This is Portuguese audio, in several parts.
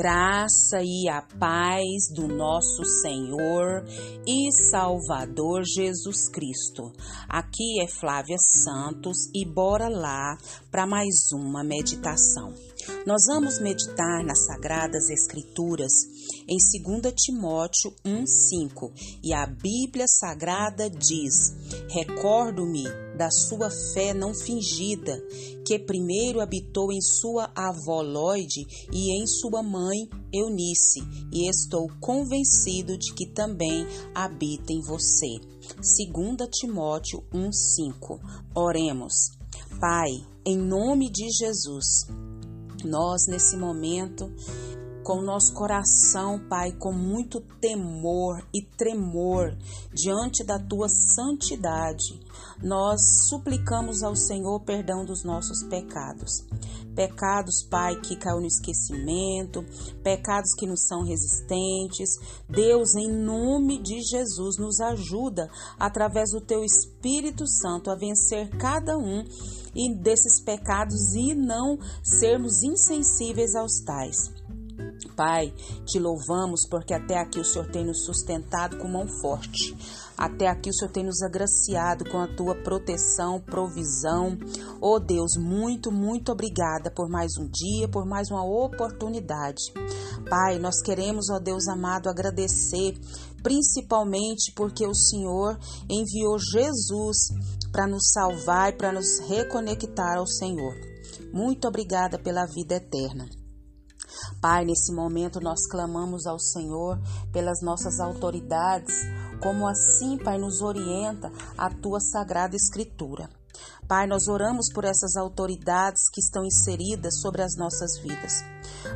graça e a paz do nosso Senhor e Salvador Jesus Cristo. Aqui é Flávia Santos e bora lá para mais uma meditação. Nós vamos meditar nas Sagradas Escrituras em 2 Timóteo 1,5 e a Bíblia Sagrada diz: Recordo-me da sua fé não fingida, que primeiro habitou em sua avó Lloyd e em sua mãe Eunice, e estou convencido de que também habita em você. 2 Timóteo 1,5 Oremos. Pai, em nome de Jesus, nós nesse momento com nosso coração, Pai, com muito temor e tremor diante da tua santidade, nós suplicamos ao Senhor perdão dos nossos pecados. Pecados, Pai, que caiu no esquecimento, pecados que nos são resistentes. Deus, em nome de Jesus, nos ajuda através do teu Espírito Santo a vencer cada um desses pecados e não sermos insensíveis aos tais. Pai, te louvamos porque até aqui o Senhor tem nos sustentado com mão forte. Até aqui o Senhor tem nos agraciado com a tua proteção, provisão. Oh Deus, muito, muito obrigada por mais um dia, por mais uma oportunidade. Pai, nós queremos, ó Deus amado, agradecer principalmente porque o Senhor enviou Jesus para nos salvar e para nos reconectar ao Senhor. Muito obrigada pela vida eterna. Pai, nesse momento nós clamamos ao Senhor pelas nossas autoridades, como assim, Pai, nos orienta a tua sagrada Escritura. Pai, nós oramos por essas autoridades que estão inseridas sobre as nossas vidas.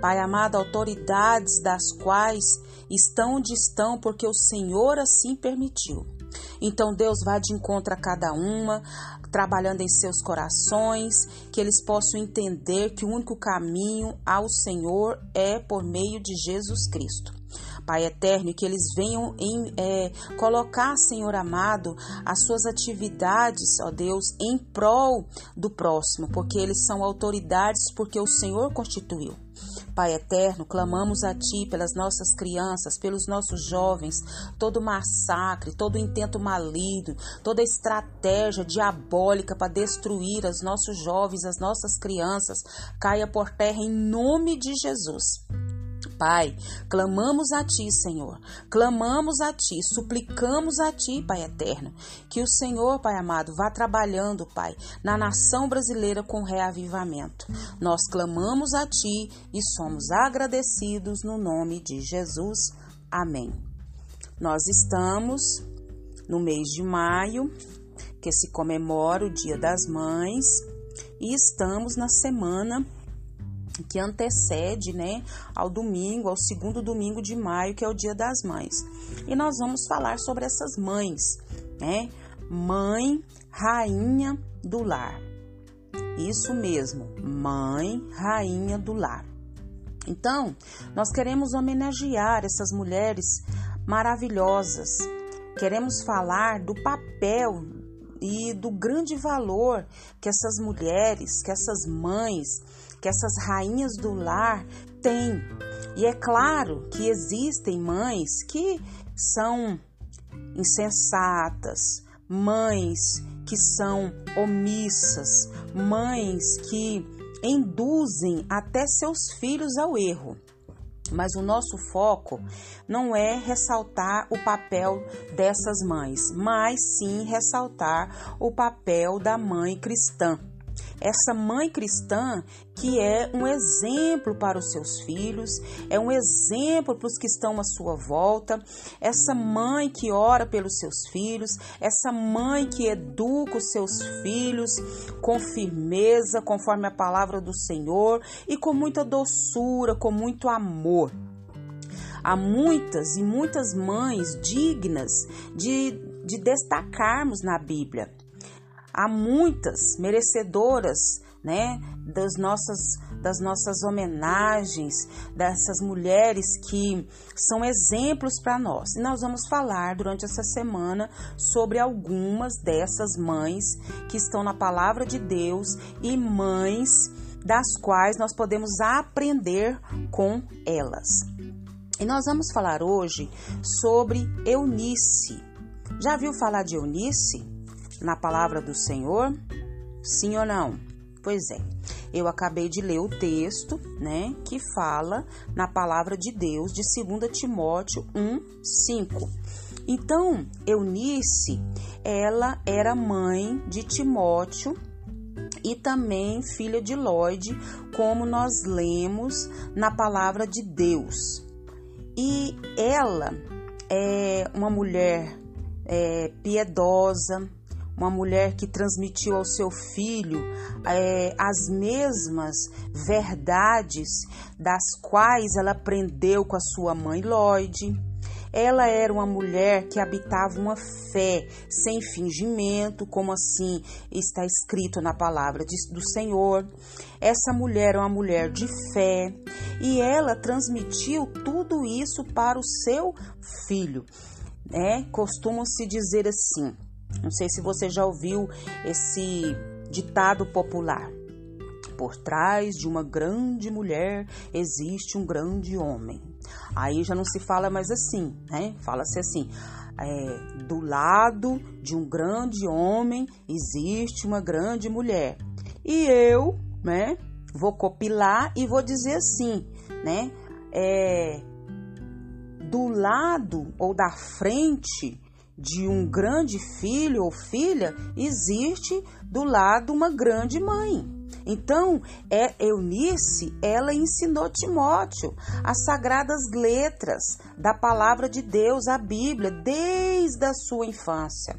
Pai amado, autoridades das quais estão onde estão porque o Senhor assim permitiu. Então Deus vá de encontro a cada uma, trabalhando em seus corações, que eles possam entender que o único caminho ao Senhor é por meio de Jesus Cristo. Pai eterno, e que eles venham em, é, colocar, Senhor amado, as suas atividades, ó Deus, em prol do próximo, porque eles são autoridades, porque o Senhor constituiu. Pai eterno, clamamos a Ti pelas nossas crianças, pelos nossos jovens, todo massacre, todo intento maligno, toda estratégia diabólica para destruir os nossos jovens, as nossas crianças, caia por terra em nome de Jesus. Pai, clamamos a Ti, Senhor, clamamos a Ti, suplicamos a Ti, Pai eterno, que o Senhor, Pai amado, vá trabalhando, Pai, na nação brasileira com reavivamento. Nós clamamos a Ti e somos agradecidos no nome de Jesus. Amém. Nós estamos no mês de maio, que se comemora o Dia das Mães, e estamos na semana que antecede, né, ao domingo, ao segundo domingo de maio, que é o Dia das Mães. E nós vamos falar sobre essas mães, né? Mãe, rainha do lar. Isso mesmo, mãe, rainha do lar. Então, nós queremos homenagear essas mulheres maravilhosas. Queremos falar do papel e do grande valor que essas mulheres, que essas mães, que essas rainhas do lar têm. E é claro que existem mães que são insensatas, mães que são omissas, mães que induzem até seus filhos ao erro. Mas o nosso foco não é ressaltar o papel dessas mães, mas sim ressaltar o papel da mãe cristã essa mãe cristã que é um exemplo para os seus filhos, é um exemplo para os que estão à sua volta, essa mãe que ora pelos seus filhos, essa mãe que educa os seus filhos com firmeza, conforme a palavra do Senhor e com muita doçura, com muito amor. Há muitas e muitas mães dignas de, de destacarmos na Bíblia há muitas merecedoras, né, das nossas das nossas homenagens, dessas mulheres que são exemplos para nós. E nós vamos falar durante essa semana sobre algumas dessas mães que estão na palavra de Deus e mães das quais nós podemos aprender com elas. E nós vamos falar hoje sobre Eunice. Já viu falar de Eunice na palavra do Senhor? Sim ou não? Pois é. Eu acabei de ler o texto, né, que fala na palavra de Deus de 2 Timóteo 1, 5. Então, Eunice, ela era mãe de Timóteo e também filha de Lloyd, como nós lemos na palavra de Deus. E ela é uma mulher é, piedosa, uma mulher que transmitiu ao seu filho é, as mesmas verdades das quais ela aprendeu com a sua mãe Lloyd. Ela era uma mulher que habitava uma fé sem fingimento, como assim está escrito na palavra do Senhor. Essa mulher é uma mulher de fé e ela transmitiu tudo isso para o seu filho. É, costumam-se dizer assim. Não sei se você já ouviu esse ditado popular. Por trás de uma grande mulher existe um grande homem. Aí já não se fala mais assim, né? Fala-se assim: é, do lado de um grande homem existe uma grande mulher. E eu, né? Vou copilar e vou dizer assim, né? É, do lado ou da frente de um grande filho ou filha existe do lado uma grande mãe. Então, é Eunice, ela ensinou Timóteo as sagradas letras da palavra de Deus, a Bíblia, desde a sua infância.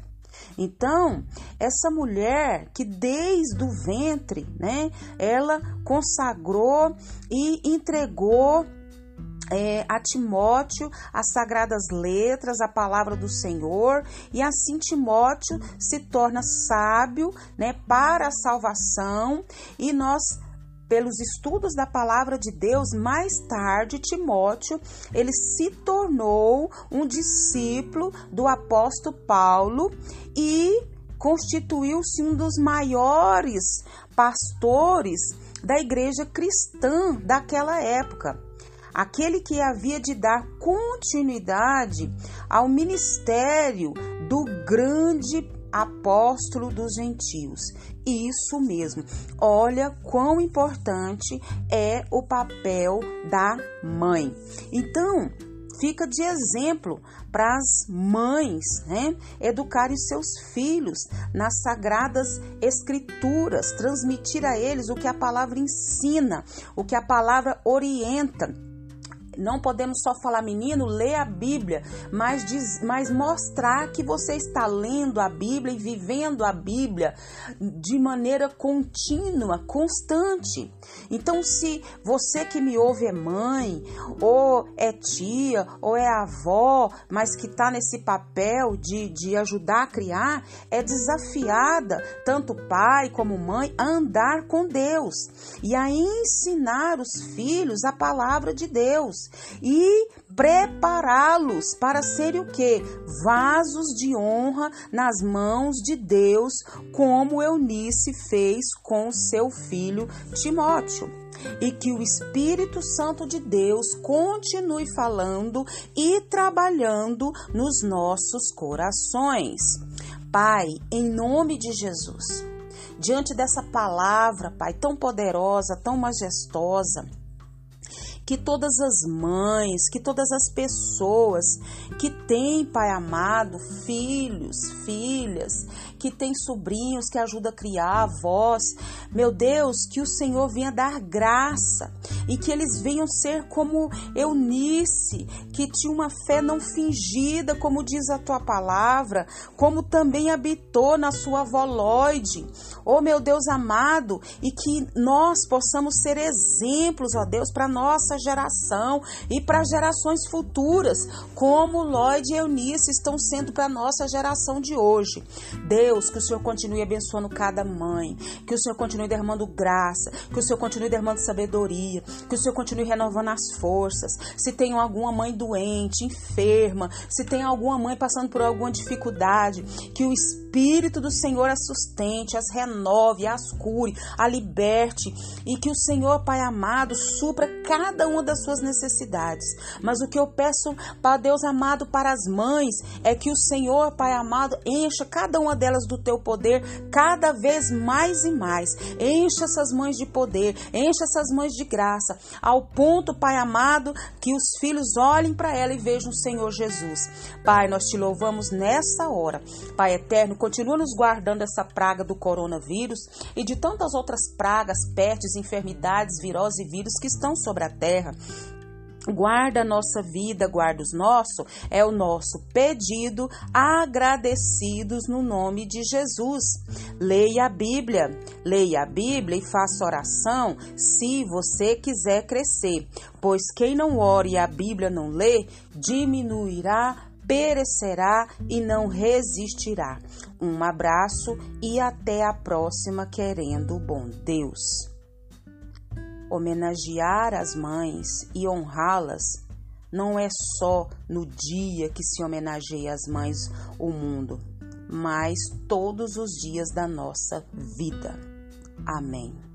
Então, essa mulher que desde o ventre, né, ela consagrou e entregou é, a Timóteo as sagradas letras, a palavra do Senhor, e assim Timóteo se torna sábio né, para a salvação, e nós pelos estudos da palavra de Deus, mais tarde Timóteo, ele se tornou um discípulo do apóstolo Paulo e constituiu-se um dos maiores pastores da igreja cristã daquela época aquele que havia de dar continuidade ao ministério do grande apóstolo dos gentios. Isso mesmo. Olha quão importante é o papel da mãe. Então, fica de exemplo para as mães, né? Educarem seus filhos nas sagradas escrituras, transmitir a eles o que a palavra ensina, o que a palavra orienta não podemos só falar, menino, lê a Bíblia, mas, diz, mas mostrar que você está lendo a Bíblia e vivendo a Bíblia de maneira contínua, constante. Então, se você que me ouve é mãe, ou é tia, ou é avó, mas que está nesse papel de, de ajudar a criar, é desafiada, tanto pai como mãe, a andar com Deus e a ensinar os filhos a palavra de Deus e prepará-los para serem o que? Vasos de honra nas mãos de Deus, como Eunice fez com seu filho Timóteo. E que o Espírito Santo de Deus continue falando e trabalhando nos nossos corações. Pai, em nome de Jesus, diante dessa palavra, Pai, tão poderosa, tão majestosa, que todas as mães, que todas as pessoas que têm, Pai amado, filhos, filhas, que têm sobrinhos que ajudam a criar, avós, meu Deus, que o Senhor venha dar graça e que eles venham ser como Eunice, que tinha uma fé não fingida, como diz a tua palavra, como também habitou na sua avó Lloyd. Oh, meu Deus amado, e que nós possamos ser exemplos, ó Deus, para nossa geração e para gerações futuras, como Lloyd e Eunice estão sendo para nossa geração de hoje. Deus, que o Senhor continue abençoando cada mãe, que o Senhor continue derramando graça, que o Senhor continue derramando sabedoria, que o Senhor continue renovando as forças. Se tem alguma mãe doente, enferma, se tem alguma mãe passando por alguma dificuldade, que o Espírito Espírito do Senhor as sustente, as renove, as cure, a liberte e que o Senhor, Pai amado, supra cada uma das suas necessidades. Mas o que eu peço para Deus amado para as mães é que o Senhor, Pai amado, encha cada uma delas do teu poder cada vez mais e mais. Encha essas mães de poder, encha essas mães de graça, ao ponto, Pai amado, que os filhos olhem para ela e vejam o Senhor Jesus. Pai, nós te louvamos nessa hora. Pai eterno, continua nos guardando essa praga do coronavírus e de tantas outras pragas, pestes, enfermidades, viroses e vírus que estão sobre a terra. Guarda a nossa vida, guarda os nossos, é o nosso pedido, agradecidos no nome de Jesus. Leia a Bíblia, leia a Bíblia e faça oração se você quiser crescer, pois quem não ore e a Bíblia não lê, diminuirá perecerá e não resistirá. Um abraço e até a próxima, querendo o bom Deus homenagear as mães e honrá-las não é só no dia que se homenageia as mães o mundo, mas todos os dias da nossa vida. Amém.